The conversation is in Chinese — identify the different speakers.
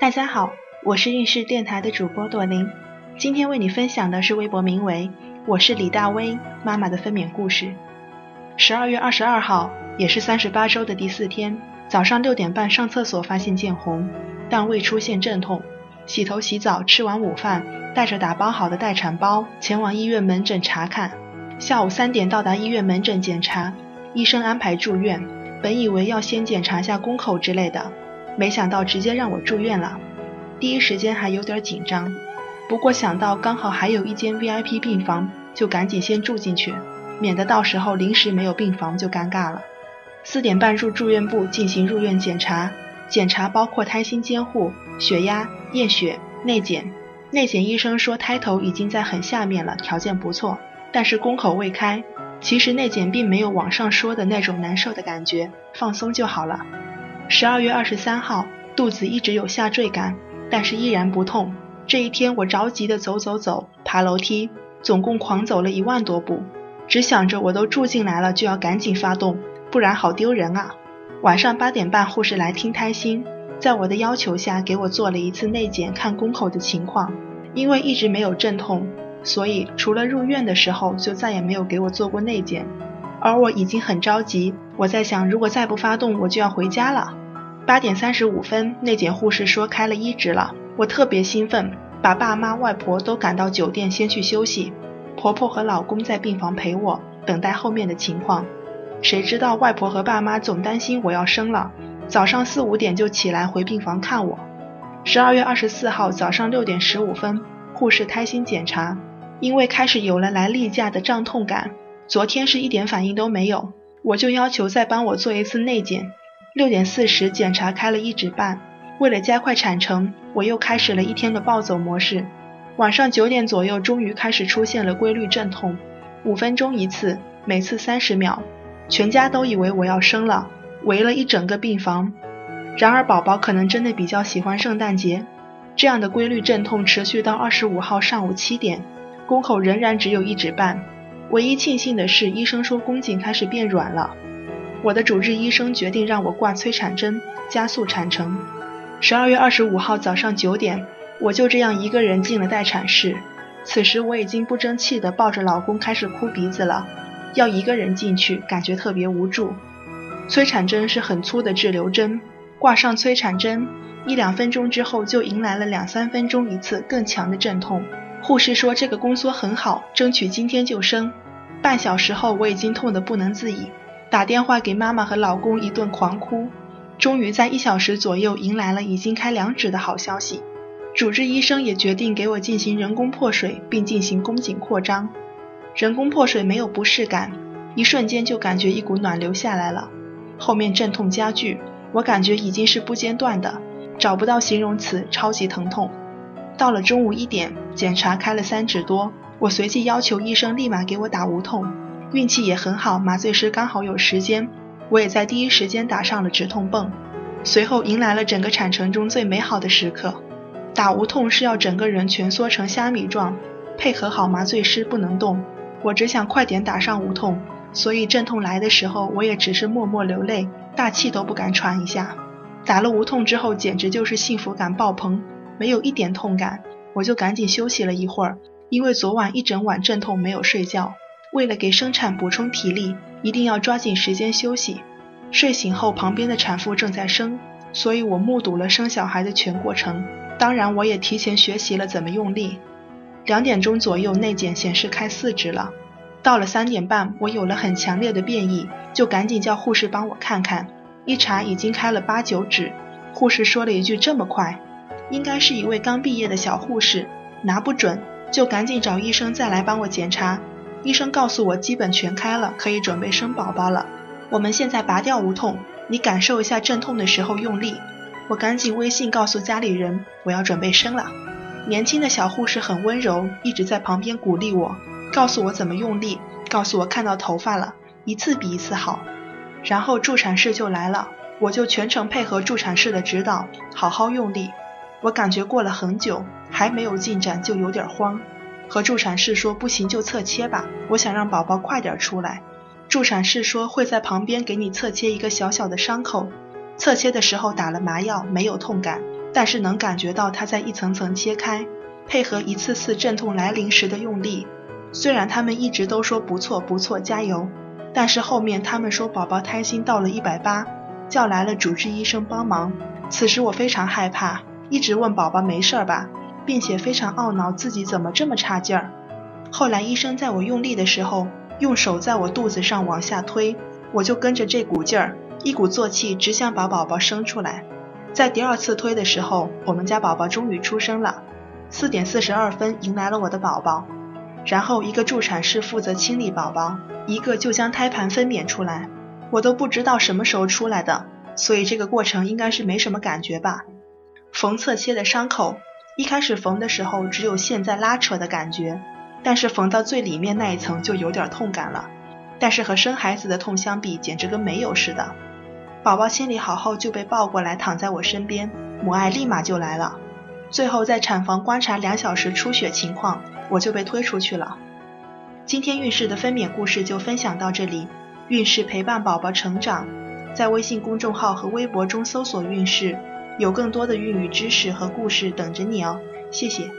Speaker 1: 大家好，我是运势电台的主播朵琳，今天为你分享的是微博名为“我是李大威妈妈”的分娩故事。十二月二十二号，也是三十八周的第四天，早上六点半上厕所发现见红，但未出现阵痛。洗头洗澡，吃完午饭，带着打包好的待产包前往医院门诊查看。下午三点到达医院门诊检查，医生安排住院。本以为要先检查下宫口之类的。没想到直接让我住院了，第一时间还有点紧张，不过想到刚好还有一间 VIP 病房，就赶紧先住进去，免得到时候临时没有病房就尴尬了。四点半入住院部进行入院检查，检查包括胎心监护、血压、验血、内检。内检医生说胎头已经在很下面了，条件不错，但是宫口未开。其实内检并没有网上说的那种难受的感觉，放松就好了。十二月二十三号，肚子一直有下坠感，但是依然不痛。这一天我着急的走走走，爬楼梯，总共狂走了一万多步，只想着我都住进来了，就要赶紧发动，不然好丢人啊。晚上八点半，护士来听胎心，在我的要求下给我做了一次内检，看宫口的情况。因为一直没有阵痛，所以除了入院的时候，就再也没有给我做过内检。而我已经很着急，我在想，如果再不发动，我就要回家了。八点三十五分，内检护士说开了一指了，我特别兴奋，把爸妈、外婆都赶到酒店先去休息，婆婆和老公在病房陪我，等待后面的情况。谁知道外婆和爸妈总担心我要生了，早上四五点就起来回病房看我。十二月二十四号早上六点十五分，护士胎心检查，因为开始有了来例假的胀痛感。昨天是一点反应都没有，我就要求再帮我做一次内检。六点四十检查开了一指半，为了加快产程，我又开始了一天的暴走模式。晚上九点左右，终于开始出现了规律阵痛，五分钟一次，每次三十秒。全家都以为我要生了，围了一整个病房。然而宝宝可能真的比较喜欢圣诞节，这样的规律阵痛持续到二十五号上午七点，宫口仍然只有一指半。唯一庆幸的是，医生说宫颈开始变软了。我的主治医生决定让我挂催产针，加速产程。十二月二十五号早上九点，我就这样一个人进了待产室。此时我已经不争气的抱着老公开始哭鼻子了。要一个人进去，感觉特别无助。催产针是很粗的滞留针，挂上催产针，一两分钟之后就迎来了两三分钟一次更强的阵痛。护士说这个宫缩很好，争取今天就生。半小时后，我已经痛得不能自已，打电话给妈妈和老公一顿狂哭。终于在一小时左右迎来了已经开两指的好消息，主治医生也决定给我进行人工破水，并进行宫颈扩张。人工破水没有不适感，一瞬间就感觉一股暖流下来了。后面阵痛加剧，我感觉已经是不间断的，找不到形容词，超级疼痛。到了中午一点，检查开了三指多，我随即要求医生立马给我打无痛。运气也很好，麻醉师刚好有时间，我也在第一时间打上了止痛泵。随后迎来了整个产程中最美好的时刻。打无痛是要整个人蜷缩成虾米状，配合好麻醉师不能动。我只想快点打上无痛，所以阵痛来的时候，我也只是默默流泪，大气都不敢喘一下。打了无痛之后，简直就是幸福感爆棚。没有一点痛感，我就赶紧休息了一会儿，因为昨晚一整晚阵痛没有睡觉。为了给生产补充体力，一定要抓紧时间休息。睡醒后，旁边的产妇正在生，所以我目睹了生小孩的全过程。当然，我也提前学习了怎么用力。两点钟左右，内检显示开四指了。到了三点半，我有了很强烈的变异，就赶紧叫护士帮我看看。一查，已经开了八九指。护士说了一句：“这么快？”应该是一位刚毕业的小护士，拿不准，就赶紧找医生再来帮我检查。医生告诉我基本全开了，可以准备生宝宝了。我们现在拔掉无痛，你感受一下阵痛的时候用力。我赶紧微信告诉家里人，我要准备生了。年轻的小护士很温柔，一直在旁边鼓励我，告诉我怎么用力，告诉我看到头发了，一次比一次好。然后助产士就来了，我就全程配合助产士的指导，好好用力。我感觉过了很久，还没有进展，就有点慌，和助产士说不行就侧切吧，我想让宝宝快点出来。助产士说会在旁边给你侧切一个小小的伤口，侧切的时候打了麻药，没有痛感，但是能感觉到它在一层层切开，配合一次次阵痛来临时的用力。虽然他们一直都说不错不错，加油，但是后面他们说宝宝胎心到了一百八，叫来了主治医生帮忙。此时我非常害怕，一直问宝宝没事吧，并且非常懊恼自己怎么这么差劲儿。后来医生在我用力的时候，用手在我肚子上往下推，我就跟着这股劲儿，一鼓作气，只想把宝宝生出来。在第二次推的时候，我们家宝宝终于出生了。四点四十二分迎来了我的宝宝，然后一个助产士负责清理宝宝，一个就将胎盘分娩出来。我都不知道什么时候出来的，所以这个过程应该是没什么感觉吧。缝侧切的伤口，一开始缝的时候只有线在拉扯的感觉，但是缝到最里面那一层就有点痛感了。但是和生孩子的痛相比，简直跟没有似的。宝宝清理好后就被抱过来躺在我身边，母爱立马就来了。最后在产房观察两小时出血情况，我就被推出去了。今天孕氏的分娩故事就分享到这里，孕氏陪伴宝宝成长，在微信公众号和微博中搜索“孕氏”，有更多的孕育知识和故事等着你哦，谢谢。